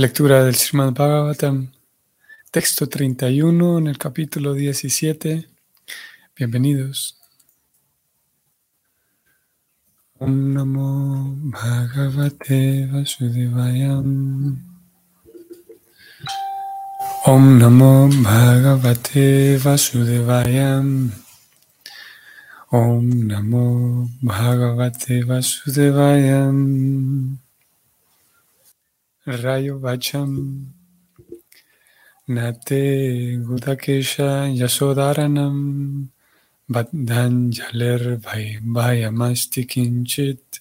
Lectura del Srimad Bhagavatam, texto 31 en el capítulo 17. Bienvenidos. Om Namo Bhagavate Vasudevayam. Om Namo Bhagavate Vasudevayam. Om Namo Bhagavate Vasudevayam. Rayo Vacham Nate Gudakesha Yasodaranam Jaler Vayamasti Kinchit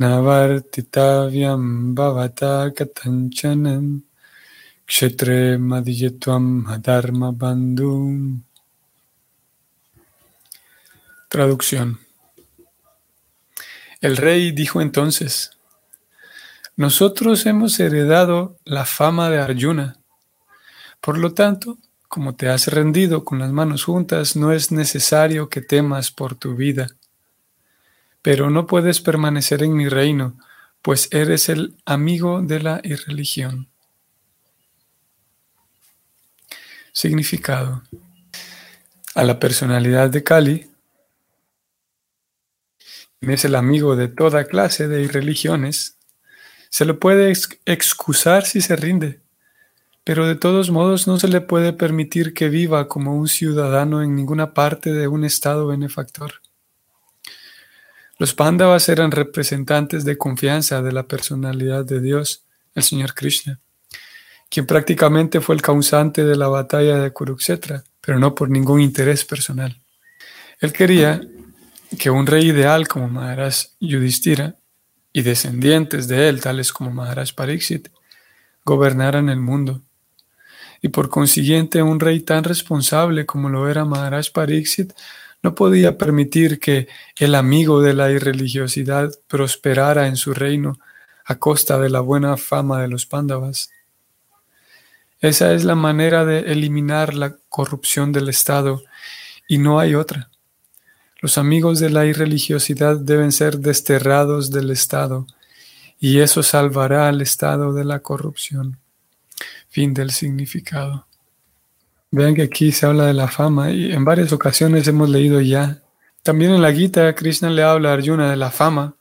Navartitavyam Bhavata Katanchanam Kshetre Madhyatvam Adharma Bandhu. Traducción. El rey dijo entonces nosotros hemos heredado la fama de Arjuna. Por lo tanto, como te has rendido con las manos juntas, no es necesario que temas por tu vida. Pero no puedes permanecer en mi reino, pues eres el amigo de la irreligión. Significado. A la personalidad de Kali es el amigo de toda clase de irreligiones se le puede excusar si se rinde, pero de todos modos no se le puede permitir que viva como un ciudadano en ninguna parte de un estado benefactor. Los Pandavas eran representantes de confianza de la personalidad de Dios, el Señor Krishna, quien prácticamente fue el causante de la batalla de Kurukshetra, pero no por ningún interés personal. Él quería que un rey ideal como Maharaj Yudhishthira y descendientes de él, tales como Maharaj Pariksit, gobernaran el mundo. Y por consiguiente, un rey tan responsable como lo era Maharaj Pariksit no podía permitir que el amigo de la irreligiosidad prosperara en su reino a costa de la buena fama de los Pándavas. Esa es la manera de eliminar la corrupción del Estado y no hay otra. Los amigos de la irreligiosidad deben ser desterrados del Estado, y eso salvará al Estado de la corrupción. Fin del significado. Vean que aquí se habla de la fama y en varias ocasiones hemos leído ya. También en la Gita Krishna le habla a Arjuna de la fama.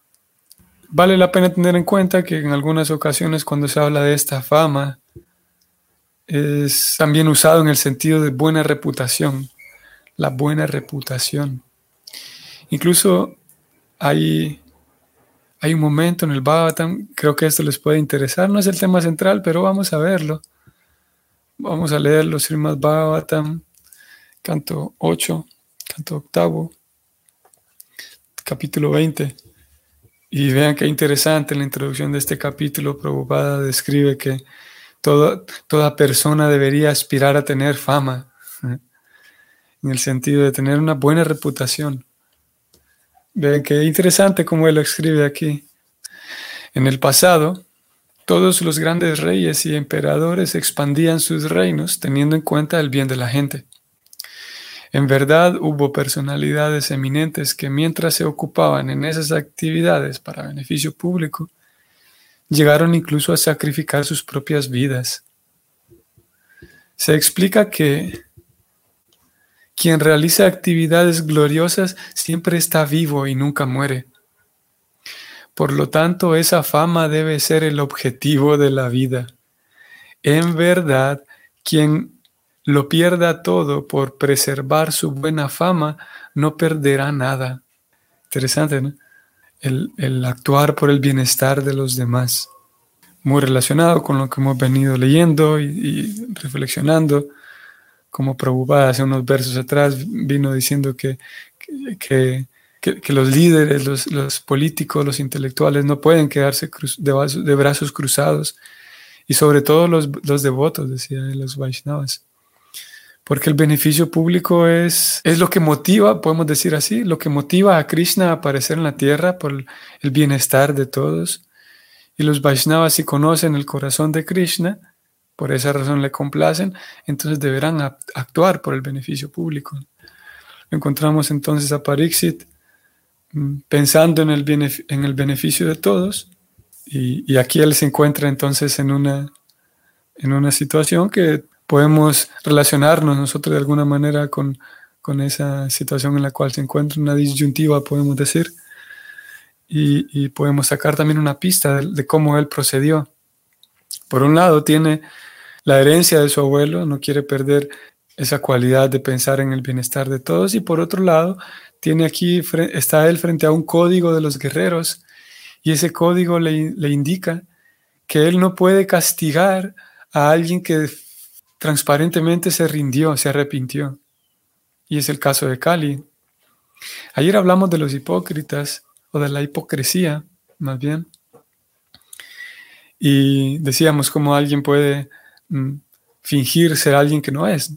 Vale la pena tener en cuenta que en algunas ocasiones cuando se habla de esta fama es también usado en el sentido de buena reputación, la buena reputación. Incluso hay, hay un momento en el Bhagavatam, creo que esto les puede interesar, no es el tema central, pero vamos a verlo. Vamos a leerlo, Srimad Bhagavatam, canto 8, canto octavo, capítulo 20. Y vean qué interesante la introducción de este capítulo, Prabhupada describe que toda, toda persona debería aspirar a tener fama, en el sentido de tener una buena reputación. Vean qué interesante cómo él escribe aquí. En el pasado, todos los grandes reyes y emperadores expandían sus reinos teniendo en cuenta el bien de la gente. En verdad hubo personalidades eminentes que mientras se ocupaban en esas actividades para beneficio público, llegaron incluso a sacrificar sus propias vidas. Se explica que quien realiza actividades gloriosas siempre está vivo y nunca muere. Por lo tanto, esa fama debe ser el objetivo de la vida. En verdad, quien lo pierda todo por preservar su buena fama, no perderá nada. Interesante, ¿no? El, actuar por el bienestar de los demás. Muy relacionado con lo que hemos venido leyendo y reflexionando como Prabhupada hace unos versos atrás vino diciendo que, que, los líderes, los, políticos, los intelectuales no pueden quedarse de, brazos cruzados y sobre todo los, los devotos, decía los Vaishnavas. Porque el beneficio público es, es lo que motiva, podemos decir así, lo que motiva a Krishna a aparecer en la tierra por el bienestar de todos. Y los Vaishnavas, si conocen el corazón de Krishna, por esa razón le complacen, entonces deberán actuar por el beneficio público. Encontramos entonces a Parixit mm, pensando en el, en el beneficio de todos Y, aquí él se encuentra entonces en una, en una situación que podemos relacionarnos nosotros de alguna manera con, con esa situación en la cual se encuentra, una disyuntiva, podemos decir, y, podemos sacar también una pista de, cómo él procedió. Por un lado, tiene la herencia de su abuelo, no quiere perder esa cualidad de pensar en el bienestar de todos, y por otro lado, tiene aquí, está él frente a un código de los guerreros y ese código le, indica que él no puede castigar a alguien que transparentemente se rindió, se arrepintió. Y es el caso de Cali. Ayer hablamos de los hipócritas o de la hipocresía, más bien. Y decíamos cómo alguien puede fingir ser alguien que no es.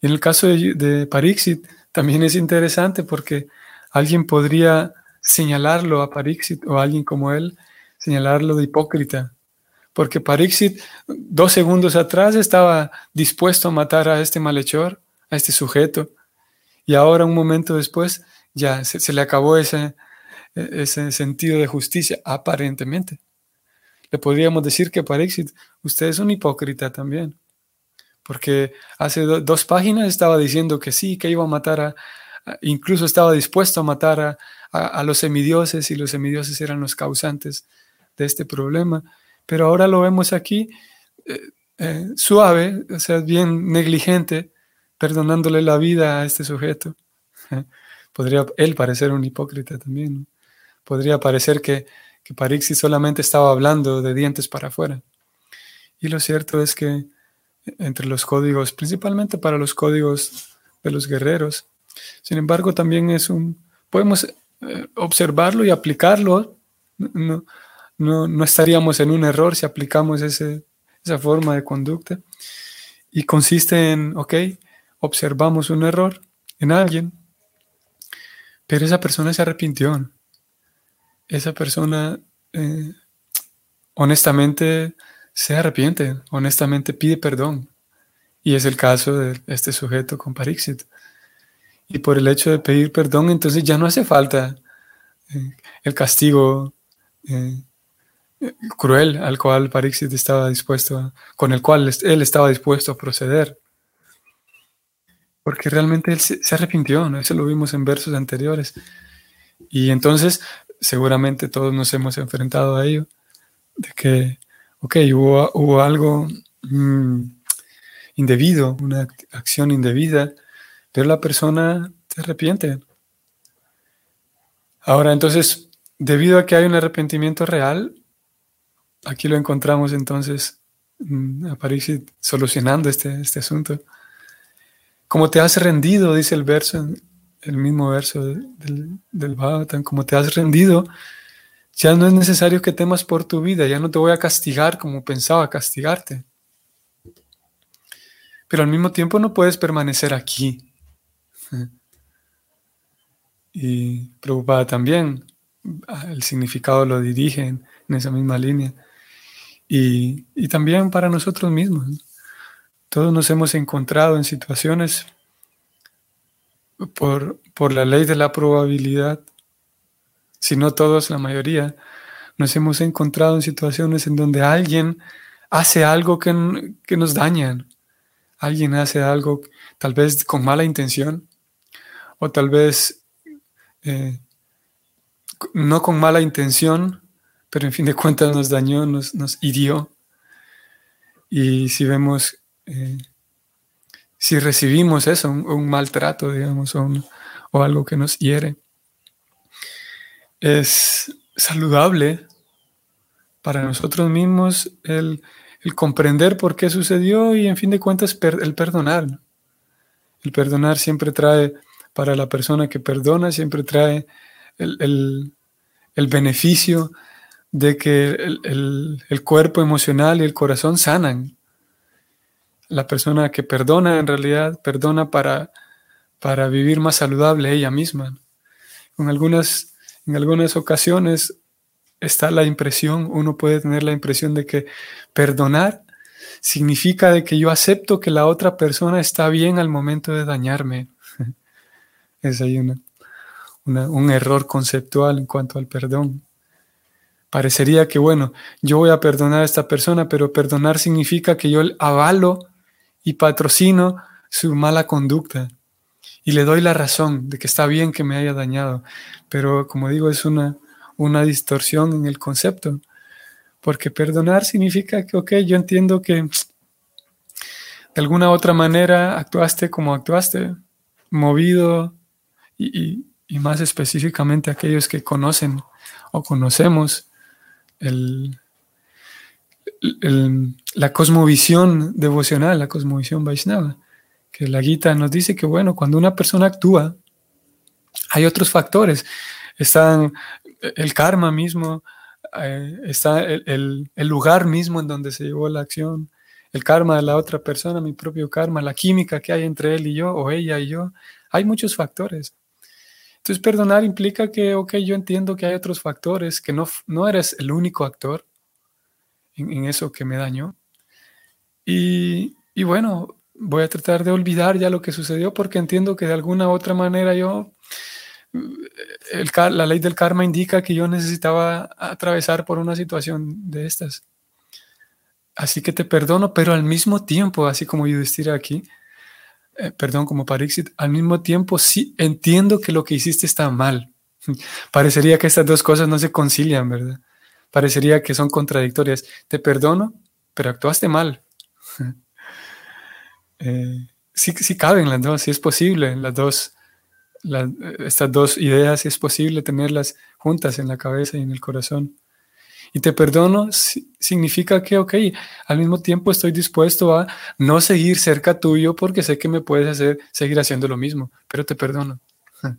en el caso de, de también es interesante porque alguien podría señalarlo a Parixit o a alguien como él, señalarlo de hipócrita. Porque Parixit dos segundos atrás estaba dispuesto a matar a este malhechor, a este sujeto, y ahora un momento después ya se, le acabó ese, ese sentido de justicia, aparentemente. Le podríamos decir que Parixit, usted es un hipócrita también, porque hace dos páginas estaba diciendo que sí, que iba a matar a, incluso estaba dispuesto a matar a, a, los semidioses y los semidioses eran los causantes de este problema. Pero ahora lo vemos aquí eh, eh, suave, o sea, bien negligente, perdonándole la vida a este sujeto. Podría él parecer un hipócrita también. Podría parecer que, que Parixi solamente estaba hablando de dientes para afuera. Y lo cierto es que entre los códigos, principalmente para los códigos de los guerreros, sin embargo, también es un, podemos eh, observarlo y aplicarlo. No, no, estaríamos en un error si aplicamos ese, esa forma de conducta. Y consiste en, ok, observamos un error en alguien, pero esa persona se arrepintió. Esa persona eh, honestamente se arrepiente, honestamente pide perdón. Y es el caso de este sujeto con Parixit. Y por el hecho de pedir perdón, entonces ya no hace falta eh, el castigo eh, cruel al cual Parixit estaba dispuesto, con el cual él estaba dispuesto a proceder. Porque realmente él se, arrepintió, ¿no? eso lo vimos en versos anteriores. Y entonces seguramente todos nos hemos enfrentado a ello, de que, ok, hubo, algo mm, indebido, una acción indebida, pero la persona se arrepiente. Ahora, entonces, debido a que hay un arrepentimiento real, aquí lo encontramos entonces mm, a París solucionando este, este asunto. Como te has rendido, dice el verso, el mismo verso del, del Bhagavatam, como te has rendido, ya no es necesario que temas por tu vida, ya no te voy a castigar como pensaba castigarte. Pero al mismo tiempo no puedes permanecer aquí. Y preocupada también, el significado lo dirige en, esa misma línea. Y, también para nosotros mismos. Todos nos hemos encontrado en situaciones por, por la ley de la probabilidad, si no todos, la mayoría, nos hemos encontrado en situaciones en donde alguien hace algo que, que nos daña, alguien hace algo tal vez con mala intención, o tal vez eh, no con mala intención, pero en fin de cuentas nos dañó, nos, nos hirió. Y si vemos, eh, si recibimos eso, un, maltrato, digamos, o, o algo que nos hiere, es saludable para nosotros mismos el, el, comprender por qué sucedió y en fin de cuentas el perdonar. El perdonar siempre trae para la persona que perdona, siempre trae el, beneficio de que el, cuerpo emocional y el corazón sanan. La persona que perdona en realidad perdona para, para vivir más saludable ella misma. En algunas, en algunas ocasiones está la impresión, uno puede tener la impresión de que perdonar significa de que yo acepto que la otra persona está bien al momento de dañarme. Es ahí un error conceptual en cuanto al perdón. Parecería que, bueno, yo voy a perdonar a esta persona, pero perdonar significa que yo avalo y patrocino su mala conducta y le doy la razón de que está bien que me haya dañado. Pero como digo, es una, una distorsión en el concepto, porque perdonar significa que, ok, yo entiendo que de alguna otra manera actuaste como actuaste, movido y, y más específicamente aquellos que conocen o conocemos el, la cosmovisión devocional, la cosmovisión Vaishnava, que la Gita nos dice que, bueno, cuando una persona actúa, hay otros factores. Están el karma mismo, eh, está el, el, lugar mismo en donde se llevó la acción, el karma de la otra persona, mi propio karma, la química que hay entre él y yo, o ella y yo. Hay muchos factores. Entonces, perdonar implica que, ok, yo entiendo que hay otros factores, que no, no eres el único actor en, eso que me dañó. Y, y, bueno, voy a tratar de olvidar ya lo que sucedió porque entiendo que de alguna u otra manera yo, la ley del karma indica que yo necesitaba atravesar por una situación de estas. Así que te perdono, pero al mismo tiempo, así como decía aquí, eh, perdón, como Parixit, al mismo tiempo sí entiendo que lo que hiciste está mal. Parecería que estas dos cosas no se concilian, ¿verdad? Parecería que son contradictorias. Te perdono, pero actuaste mal. eh, sí, sí caben las dos, sí es posible, las dos, estas dos ideas, sí es posible tenerlas juntas en la cabeza y en el corazón. Y te perdono significa que, ok, al mismo tiempo estoy dispuesto a no seguir cerca tuyo porque sé que me puedes hacer seguir haciendo lo mismo, pero te perdono.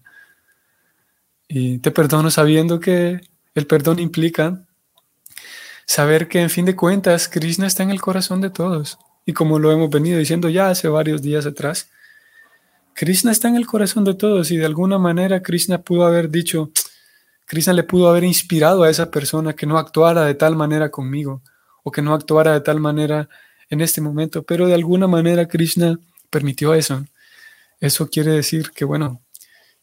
Y te perdono sabiendo que el perdón implica saber que en fin de cuentas Krishna está en el corazón de todos. Y como lo hemos venido diciendo ya hace varios días atrás, Krishna está en el corazón de todos y de alguna manera Krishna pudo haber dicho, Krishna le pudo haber inspirado a esa persona que no actuara de tal manera conmigo o que no actuara de tal manera en este momento, pero de alguna manera Krishna permitió eso. Eso quiere decir que, bueno,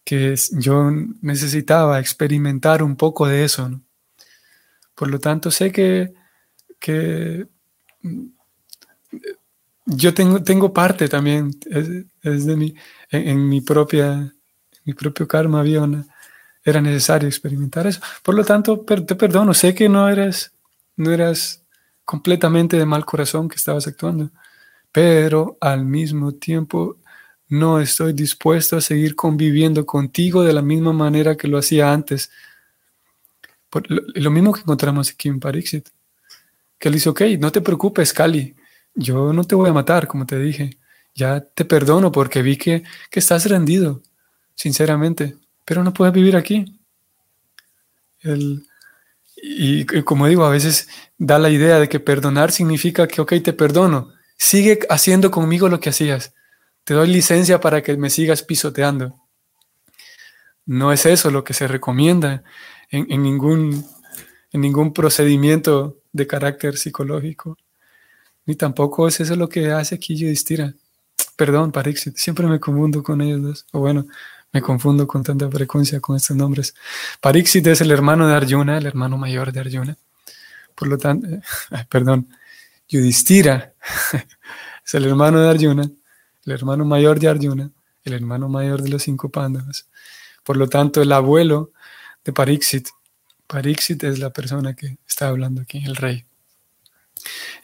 que yo necesitaba experimentar un poco de eso. Por lo tanto, sé que, que yo tengo, tengo parte también, es, de mi, en, mi propia, en mi propio karma había era necesario experimentar eso. Por lo tanto, te perdono, sé que no eres, no eras completamente de mal corazón que estabas actuando, pero al mismo tiempo no estoy dispuesto a seguir conviviendo contigo de la misma manera que lo hacía antes. lo, mismo que encontramos aquí en Parixit, que él dice, ok, no te preocupes, Cali, yo no te voy a matar, como te dije, ya te perdono porque vi que, que estás rendido, sinceramente pero no puedes vivir aquí. y, como digo, a veces da la idea de que perdonar significa que, ok, te perdono, sigue haciendo conmigo lo que hacías, te doy licencia para que me sigas pisoteando. No es eso lo que se recomienda en, ningún, en ningún procedimiento de carácter psicológico, ni tampoco es eso lo que hace aquí Yudhishthira. Perdón, Parixit, siempre me confundo con ellos dos. O bueno, me confundo con tanta frecuencia con estos nombres. Parixit es el hermano de Arjuna, el hermano mayor de Arjuna. Por lo tanto, perdón, Yudhishthira es el hermano de Arjuna, el hermano mayor de Arjuna, el hermano mayor de los cinco pándavas. Por lo tanto, el abuelo de Parixit, Parixit es la persona que está hablando aquí, el rey.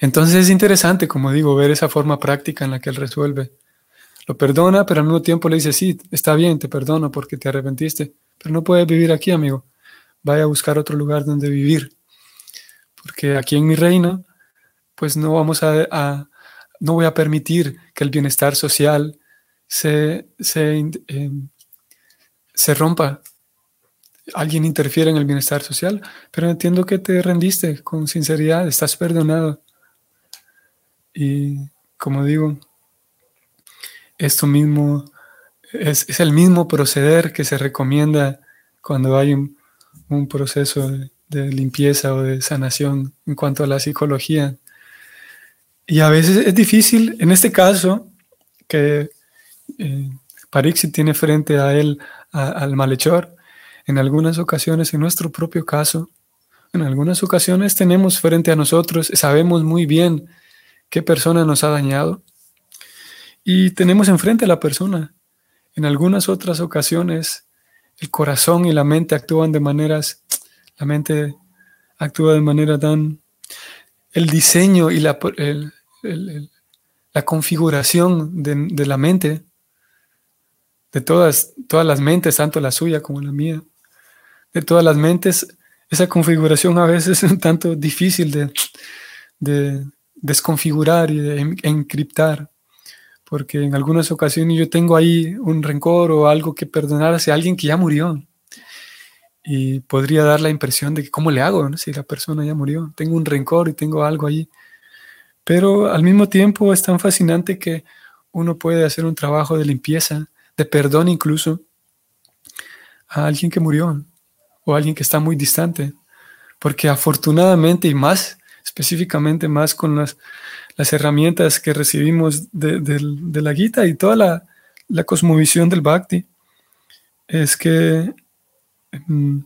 Entonces es interesante, como digo, ver esa forma práctica en la que él resuelve lo perdona, pero al mismo tiempo le dice, sí, está bien, te perdono porque te arrepentiste, pero no puedes vivir aquí, amigo. Vaya a buscar otro lugar donde vivir. Porque aquí en mi reino, pues no vamos a, no voy a permitir que el bienestar social se, se, se rompa. Alguien interfiere en el bienestar social, pero entiendo que te rendiste con sinceridad, estás perdonado. Y como digo, esto mismo es, el mismo proceder que se recomienda cuando hay un, proceso de, limpieza o de sanación en cuanto a la psicología. Y a veces es difícil, en este caso, que eh, tiene frente a él al malhechor, en algunas ocasiones, en nuestro propio caso, En algunas ocasiones tenemos frente a nosotros, sabemos muy bien qué persona nos ha dañado y tenemos enfrente a la persona. En algunas otras ocasiones el corazón y la mente actúan de maneras, la mente actúa de manera tan, el diseño y la, la configuración de, de, la mente, de todas, todas las mentes, tanto la suya como la mía, de todas las mentes, esa configuración a veces es un tanto difícil de, de desconfigurar y de encriptar, porque en algunas ocasiones yo tengo ahí un rencor o algo que perdonar hacia alguien que ya murió. Y podría dar la impresión de que cómo le hago si la persona ya murió. Tengo un rencor y tengo algo ahí. Pero al mismo tiempo es tan fascinante que uno puede hacer un trabajo de limpieza, de perdón incluso, a alguien que murió o alguien que está muy distante. Porque afortunadamente y más específicamente más con las, las herramientas que recibimos de, la Gita y toda la, la, cosmovisión del Bhakti, es que mm,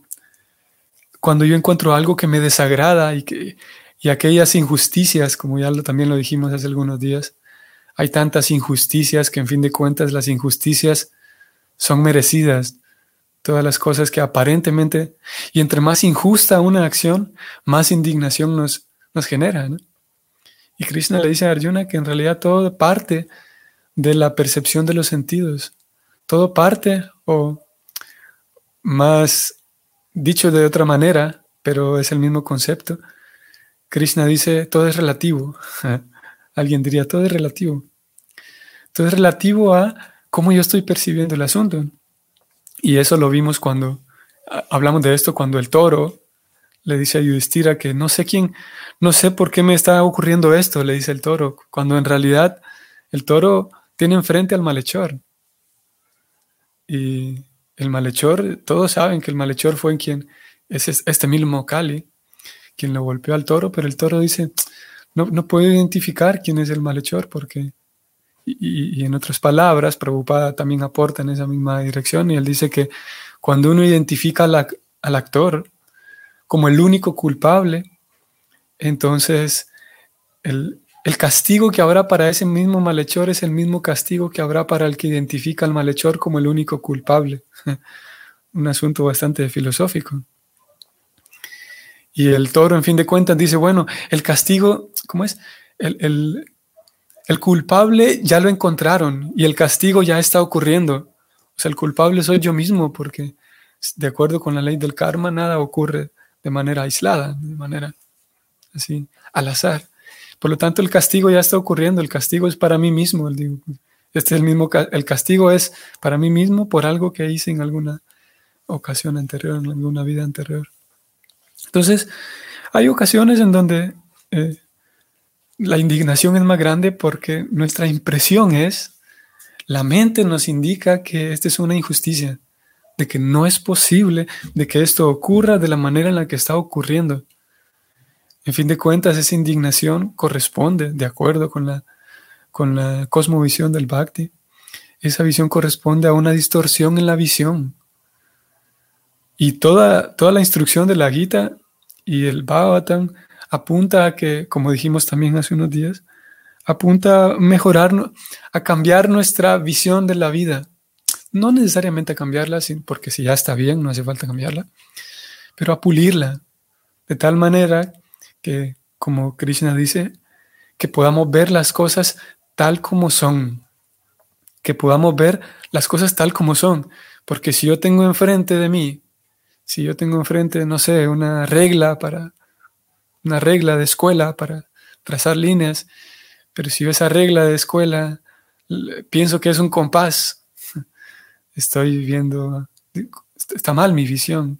cuando yo encuentro algo que me desagrada y, que, y aquellas injusticias, como ya también lo dijimos hace algunos días, hay tantas injusticias que en fin de cuentas las injusticias son merecidas. Todas las cosas que aparentemente, y entre más injusta una acción, más indignación nos, nos genera. Y Krishna le dice a Arjuna que en realidad todo parte de la percepción de los sentidos. Todo parte, o más dicho de otra manera, pero es el mismo concepto. Krishna dice, todo es relativo. Alguien diría, todo es relativo. Todo es relativo a cómo yo estoy percibiendo el asunto. Y eso lo vimos cuando hablamos de esto, cuando el toro le dice a Yudhishthira que no sé quién, no sé por qué me está ocurriendo esto, le dice el toro, cuando en realidad el toro tiene enfrente al malhechor. Y el malhechor, todos saben que el malhechor fue en quien, es este mismo Kali, quien lo golpeó al toro, pero el toro dice, no, no puedo identificar quién es el malhechor porque, y, en otras palabras, Prabhupada también aporta en esa misma dirección y él dice que cuando uno identifica al actor, como el único culpable, entonces el, castigo que habrá para ese mismo malhechor es el mismo castigo que habrá para el que identifica al malhechor como el único culpable. Un asunto bastante filosófico. Y el toro, en fin de cuentas, dice, bueno, el castigo, ¿cómo es? El, el, culpable ya lo encontraron y el castigo ya está ocurriendo. O sea, el culpable soy yo mismo porque de acuerdo con la ley del karma nada ocurre de manera aislada, de manera así, al azar. Por lo tanto, el castigo ya está ocurriendo, el castigo es para mí mismo. El, este es el mismo, el castigo es para mí mismo por algo que hice en alguna ocasión anterior, en alguna vida anterior. Entonces, hay ocasiones en donde eh, la indignación es más grande porque nuestra impresión es, la mente nos indica que esta es una injusticia de que no es posible de que esto ocurra de la manera en la que está ocurriendo. En fin de cuentas, esa indignación corresponde, de acuerdo con la, con la cosmovisión del Bhakti, esa visión corresponde a una distorsión en la visión. Y toda, toda la instrucción de la Gita y el Bhagavatam apunta a que, como dijimos también hace unos días, apunta a mejorar, a cambiar nuestra visión de la vida. No necesariamente a cambiarla, porque si ya está bien, no hace falta cambiarla, pero a pulirla, de tal manera que, como Krishna dice, que podamos ver las cosas tal como son, que podamos ver las cosas tal como son, porque si yo tengo enfrente de mí, si yo tengo enfrente, no sé, una regla para, una regla de escuela para trazar líneas, pero si esa regla de escuela pienso que es un compás, estoy viendo, está mal mi visión.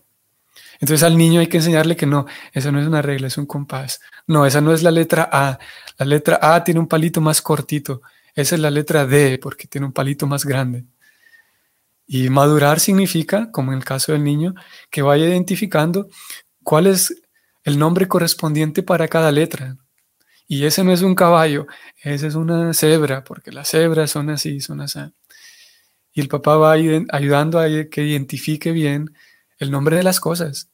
Entonces al niño hay que enseñarle que no, esa no es una regla, es un compás. No, esa no es la letra A. La letra A tiene un palito más cortito. Esa es la letra D porque tiene un palito más grande. Y madurar significa, como en el caso del niño, que vaya identificando cuál es el nombre correspondiente para cada letra. Y ese no es un caballo, ese es una cebra, porque las cebras son así, son así y el papá va ayudando a que identifique bien el nombre de las cosas,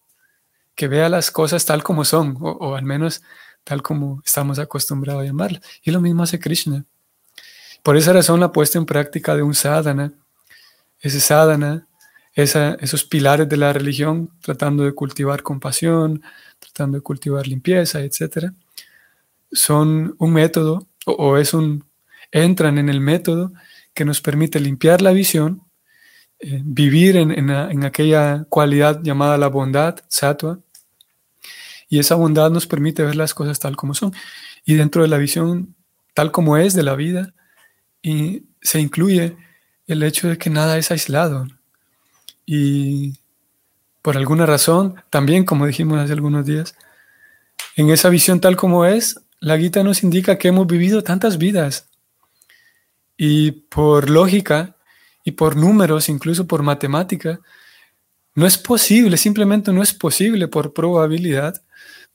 que vea las cosas tal como son, o, al menos tal como estamos acostumbrados a llamarlas. Y lo mismo hace Krishna. Por esa razón la puesta en práctica de un sadhana, ese sadhana, esos pilares de la religión, tratando de cultivar compasión, tratando de cultivar limpieza, etc., son un método o, es un, entran en el método que nos permite limpiar la visión, eh, vivir en, en, aquella cualidad llamada la bondad, sattva, y esa bondad nos permite ver las cosas tal como son. Y dentro de la visión tal como es de la vida, y se incluye el hecho de que nada es aislado. Y por alguna razón, también como dijimos hace algunos días, en esa visión tal como es, la Gita nos indica que hemos vivido tantas vidas. Y por lógica y por números, incluso por matemática, no es posible, simplemente no es posible por probabilidad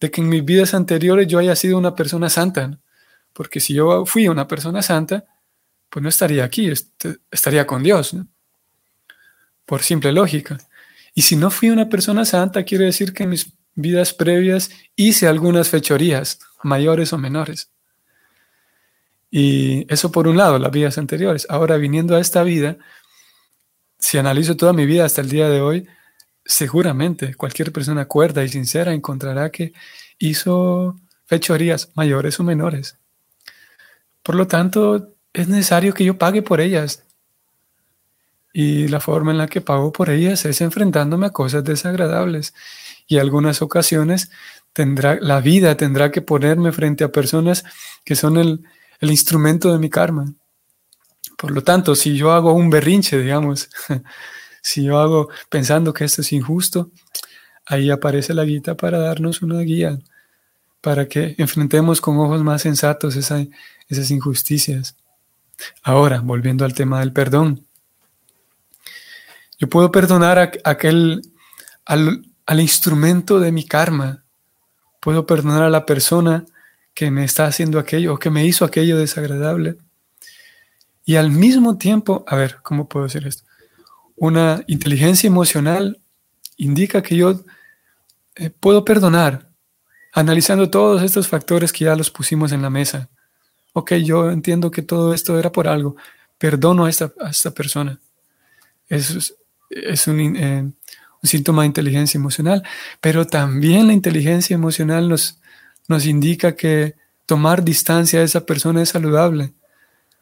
de que en mis vidas anteriores yo haya sido una persona santa. Porque si yo fui una persona santa, pues no estaría aquí, estaría con Dios, por simple lógica. Y si no fui una persona santa, quiere decir que en mis vidas previas hice algunas fechorías, mayores o menores. Y eso por un lado, las vidas anteriores. Ahora, viniendo a esta vida, si analizo toda mi vida hasta el día de hoy, seguramente cualquier persona cuerda y sincera encontrará que hizo fechorías mayores o menores. Por lo tanto, es necesario que yo pague por ellas. Y la forma en la que pago por ellas es enfrentándome a cosas desagradables. Y algunas ocasiones tendrá, la vida tendrá que ponerme frente a personas que son el, el instrumento de mi karma. Por lo tanto, si yo hago un berrinche, digamos, Si yo hago pensando que esto es injusto, ahí aparece la guita para darnos una guía, para que enfrentemos con ojos más sensatos esas injusticias. Ahora, volviendo al tema del perdón. Yo puedo perdonar a aquel, al, al instrumento de mi karma. Puedo perdonar a la persona que me está haciendo aquello o que me hizo aquello desagradable. Y al mismo tiempo, a ver, ¿cómo puedo decir esto? Una inteligencia emocional indica que yo eh, puedo perdonar, analizando todos estos factores que ya los pusimos en la mesa. Ok, yo entiendo que todo esto era por algo. Perdono a esta, esta persona. Eso es, un, eh, un, síntoma de inteligencia emocional. Pero también la inteligencia emocional nos, nos indica que tomar distancia de esa persona es saludable.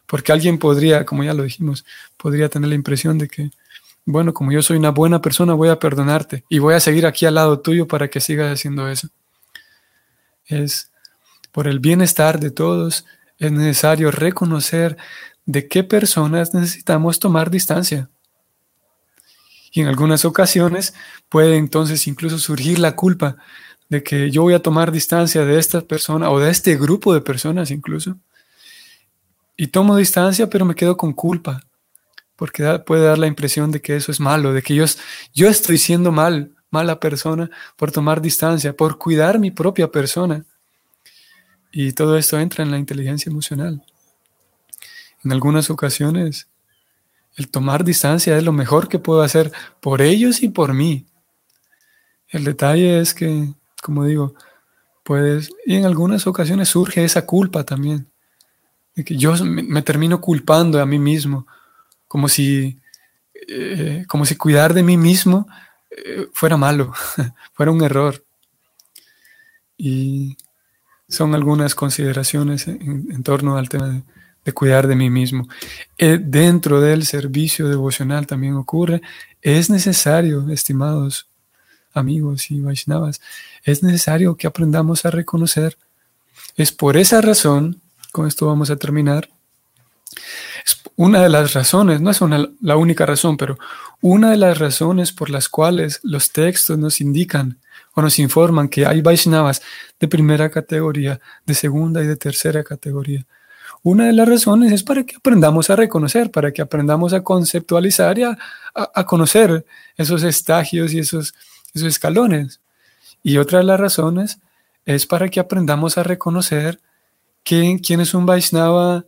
Porque alguien podría, como ya lo dijimos, podría tener la impresión de que bueno, como yo soy una buena persona, voy a perdonarte y voy a seguir aquí al lado tuyo para que sigas haciendo eso. Es por el bienestar de todos, es necesario reconocer de qué personas necesitamos tomar distancia. Y en algunas ocasiones puede entonces incluso surgir la culpa de que yo voy a tomar distancia de esta persona o de este grupo de personas incluso. Y tomo distancia, pero me quedo con culpa porque puede dar la impresión de que eso es malo, de que yo, yo estoy siendo mal, mala persona por tomar distancia, por cuidar mi propia persona. Y todo esto entra en la inteligencia emocional. En algunas ocasiones, el tomar distancia es lo mejor que puedo hacer por ellos y por mí. El detalle es que, como digo, puedes, y en algunas ocasiones surge esa culpa también, de que yo me termino culpando a mí mismo como si, eh, como si cuidar de mí mismo eh, fuera malo, fuera un error. Y son algunas consideraciones en, torno al tema de, cuidar de mí mismo. Eh, dentro del servicio devocional también ocurre, es necesario, estimados amigos y Vaishnavas, es necesario que aprendamos a reconocer. Es por esa razón, con esto vamos a terminar, una de las razones, no es la única razón, pero una de las razones por las cuales los textos nos indican o nos informan que hay Vaishnavas de primera categoría, de segunda y de tercera categoría. Una de las razones es para que aprendamos a reconocer, para que aprendamos a conceptualizar y a, conocer esos estagios y esos, esos escalones. Y otra de las razones es para que aprendamos a reconocer quién, quién es un Vaishnava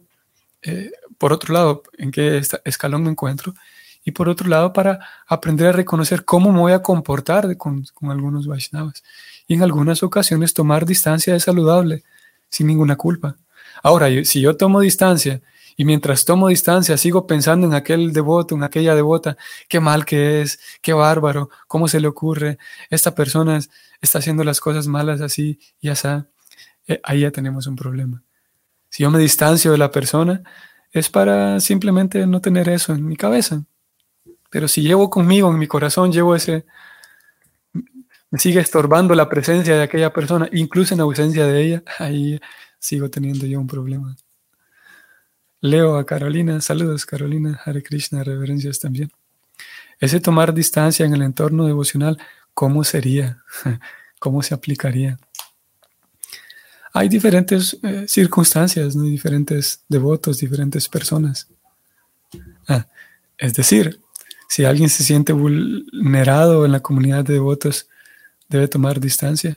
eh, por otro lado, en qué escalón me encuentro y por otro lado para aprender a reconocer cómo me voy a comportar con, con algunos Vaishnavas. Y en algunas ocasiones tomar distancia es saludable, sin ninguna culpa. Ahora, si yo tomo distancia y mientras tomo distancia sigo pensando en aquel devoto, en aquella devota, qué mal que es, qué bárbaro, cómo se le ocurre, esta persona está haciendo las cosas malas así y así, eh, ahí ya tenemos un problema. Si yo me distancio de la persona, es para simplemente no tener eso en mi cabeza. Pero si llevo conmigo, en mi corazón, llevo ese, me sigue estorbando la presencia de aquella persona, incluso en ausencia de ella, ahí sigo teniendo yo un problema. Leo a Carolina, saludos Carolina, Hare Krishna, reverencias también. Ese tomar distancia en el entorno devocional, ¿cómo sería? ¿Cómo se aplicaría? Hay diferentes eh, circunstancias, ¿no? diferentes devotos, diferentes personas. Ah, es decir, si alguien se siente vulnerado en la comunidad de devotos, debe tomar distancia.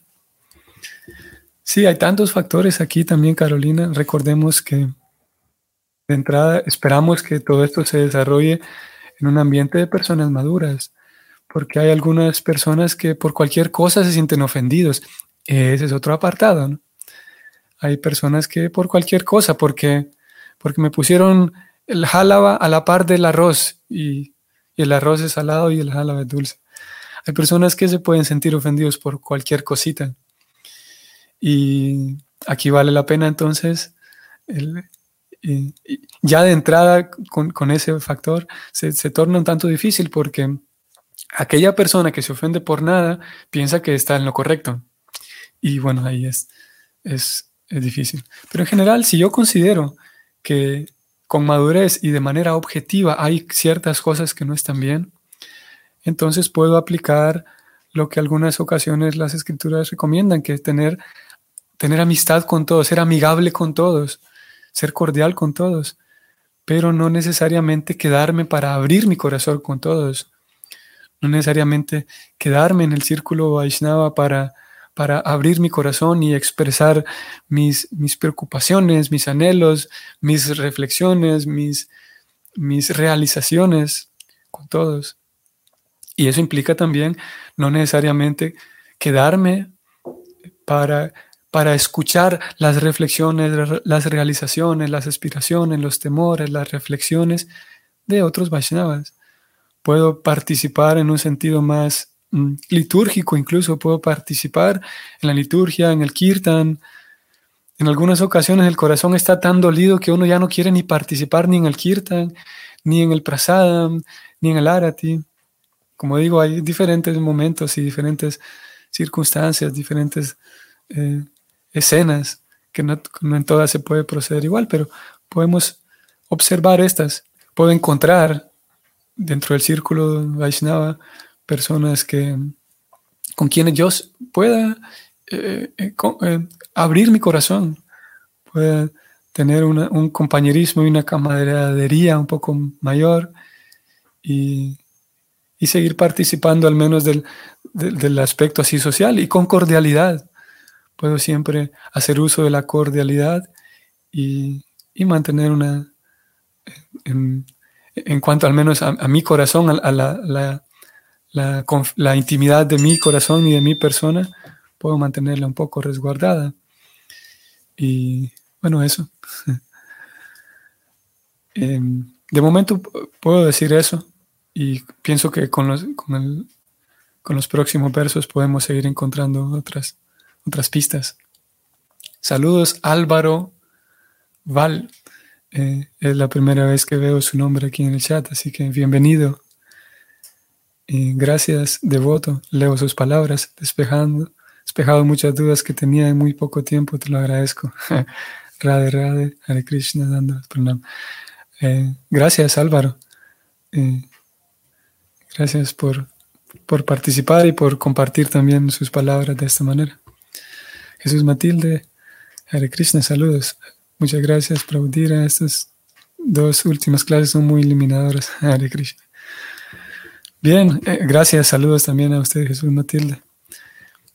Sí, hay tantos factores aquí también, Carolina. Recordemos que de entrada, esperamos que todo esto se desarrolle en un ambiente de personas maduras, porque hay algunas personas que por cualquier cosa se sienten ofendidos. Ese es otro apartado, ¿no? Hay personas que por cualquier cosa, porque, porque me pusieron el jálaba a la par del arroz y, el arroz es salado y el jálaba es dulce. Hay personas que se pueden sentir ofendidos por cualquier cosita. Y aquí vale la pena entonces el, ya de entrada con, ese factor se, torna un tanto difícil porque aquella persona que se ofende por nada piensa que está en lo correcto. Y bueno, ahí es, es, es difícil. Pero en general, si yo considero que con madurez y de manera objetiva hay ciertas cosas que no están bien, entonces puedo aplicar lo que algunas ocasiones las escrituras recomiendan, que es tener, tener amistad con todos, ser amigable con todos ser cordial con todos, pero no necesariamente quedarme para abrir mi corazón con todos, no necesariamente quedarme en el círculo Vaishnava para, para abrir mi corazón y expresar mis, mis preocupaciones, mis anhelos, mis reflexiones, mis, mis realizaciones con todos. Y eso implica también no necesariamente quedarme para para escuchar las reflexiones, las realizaciones, las aspiraciones, los temores, las reflexiones de otros Vaishnavas. Puedo participar en un sentido más mm, litúrgico, incluso puedo participar en la liturgia, en el kirtan. En algunas ocasiones el corazón está tan dolido que uno ya no quiere ni participar ni en el kirtan, ni en el prasadam, ni en el arati. Como digo, hay diferentes momentos y diferentes circunstancias, diferentes eh, escenas, que no, en todas se puede proceder igual, pero podemos observar estas. Puedo encontrar dentro del círculo Vaishnava personas que, con quienes yo pueda eh, eh, eh, abrir mi corazón, pueda tener un compañerismo y una camaradería un poco mayor y, seguir participando al menos del, del aspecto así social y con cordialidad puedo siempre hacer uso de la cordialidad y, mantener una, en, cuanto al menos a, mi corazón, a, la, la, intimidad de mi corazón y de mi persona, puedo mantenerla un poco resguardada. Y bueno, eso. Em, de momento puedo decir eso y pienso que con los, con, con los próximos versos podemos seguir encontrando otras otras pistas. Saludos Álvaro Val. Eh, es la primera vez que veo su nombre aquí en el chat, así que bienvenido. Y gracias, devoto. Leo sus palabras, despejando, despejado muchas dudas que tenía en muy poco tiempo, te lo agradezco. Radhe Radhe, Hare Krishna, dando eh, gracias, Álvaro. Eh, gracias por, por participar y por compartir también sus palabras de esta manera. Jesús Matilde, Hare Krishna, saludos. Muchas gracias, Praudira. Estas dos últimas clases son muy iluminadoras. Hare Krishna. Bien, eh, gracias, saludos también a usted, Jesús Matilde.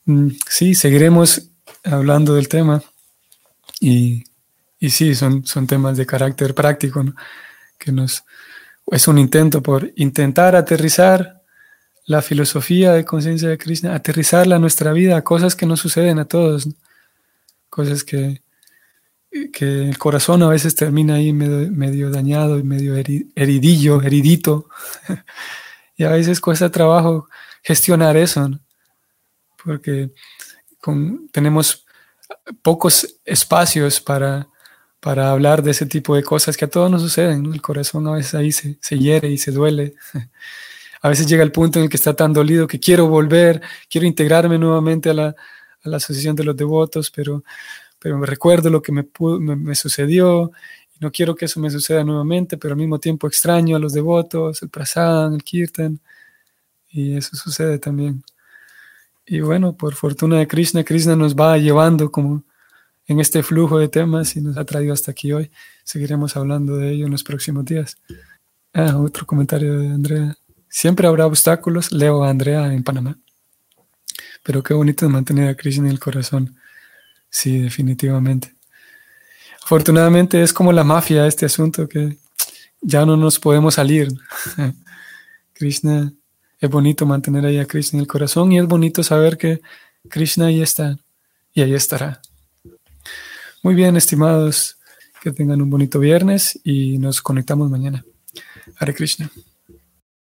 Mm, sí, seguiremos hablando del tema y, y sí, son, son temas de carácter práctico que nos es un intento por intentar aterrizar la filosofía de conciencia de Krishna, aterrizarla a nuestra vida, cosas que nos suceden a todos, cosas que, que el corazón a veces termina ahí medio, dañado y medio heridillo, heridito, y a veces cuesta trabajo gestionar eso, porque tenemos pocos espacios para, para hablar de ese tipo de cosas que a todos nos suceden, el corazón a veces ahí se, se hiere y se duele. a veces llega el punto en el que está tan dolido que quiero volver, quiero integrarme nuevamente a la, asociación de los devotos, pero, pero me recuerdo lo que me, me, sucedió y no quiero que eso me suceda nuevamente, pero al mismo tiempo extraño a los devotos, el prasadam, el kirtan, y eso sucede también. Y bueno, por fortuna de Krishna, Krishna nos va llevando como en este flujo de temas y nos ha traído hasta aquí hoy. Seguiremos hablando de ello en los próximos días. Ah, otro comentario de Andrea. Siempre habrá obstáculos, leo a Andrea en Panamá. Pero qué bonito es mantener a Krishna en el corazón. Sí, definitivamente. Afortunadamente es como la mafia este asunto que ya no nos podemos salir. Krishna, es bonito mantener ahí a Krishna en el corazón y es bonito saber que Krishna ahí está y ahí estará. Muy bien, estimados, que tengan un bonito viernes y nos conectamos mañana. Hare Krishna.